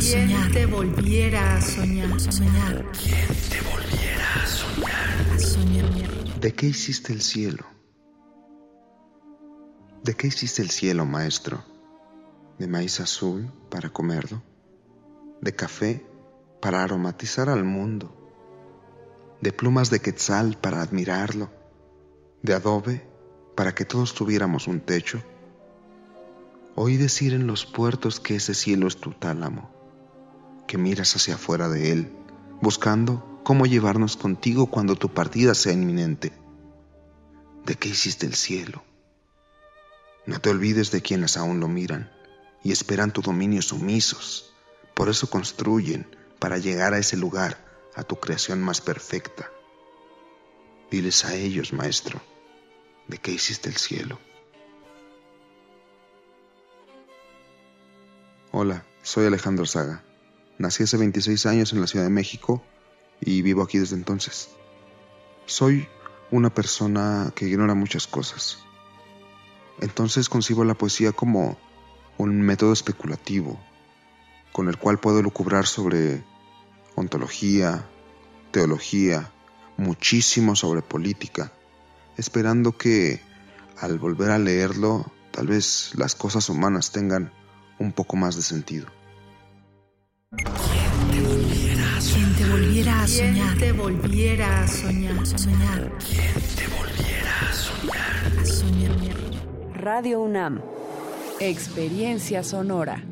a soñar? te volviera a soñar? soñar. ¿Quién te volviera a soñar? A soñar. ¿De qué hiciste el cielo? ¿De qué hiciste el cielo, maestro? ¿De maíz azul para comerlo? ¿De café para aromatizar al mundo? ¿De plumas de quetzal para admirarlo? ¿De adobe para que todos tuviéramos un techo? Oí decir en los puertos que ese cielo es tu tálamo, que miras hacia afuera de él, buscando cómo llevarnos contigo cuando tu partida sea inminente. ¿De qué hiciste el cielo? No te olvides de quienes aún lo miran y esperan tu dominio sumisos. Por eso construyen para llegar a ese lugar, a tu creación más perfecta. Diles a ellos, maestro, de qué hiciste el cielo. Hola, soy Alejandro Saga. Nací hace 26 años en la Ciudad de México y vivo aquí desde entonces. Soy una persona que ignora muchas cosas. Entonces concibo la poesía como un método especulativo con el cual puedo lucubrar sobre ontología, teología, muchísimo sobre política, esperando que al volver a leerlo tal vez las cosas humanas tengan un poco más de sentido. ¿Quién te volviera a soñar? te volviera a soñar? soñar. ¿Quién te volviera a soñar? A soñar. Radio UNAM. Experiencia sonora.